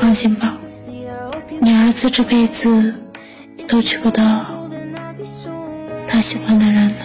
放心吧，你儿子这辈子都娶不到他喜欢的人呢